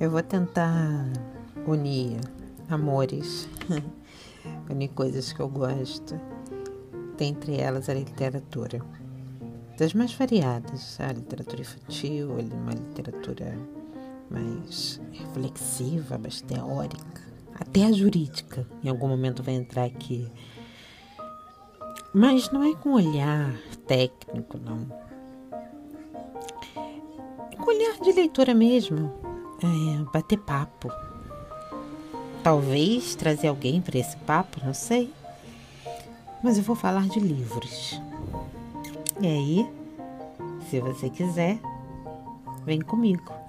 Eu vou tentar unir amores, unir coisas que eu gosto, dentre elas a literatura. Das mais variadas, a literatura infantil, uma literatura mais reflexiva, mais teórica, até a jurídica, em algum momento vai entrar aqui. Mas não é com olhar técnico, não. É com olhar de leitora mesmo. É, bater papo. Talvez trazer alguém para esse papo, não sei. Mas eu vou falar de livros. E aí, se você quiser, vem comigo.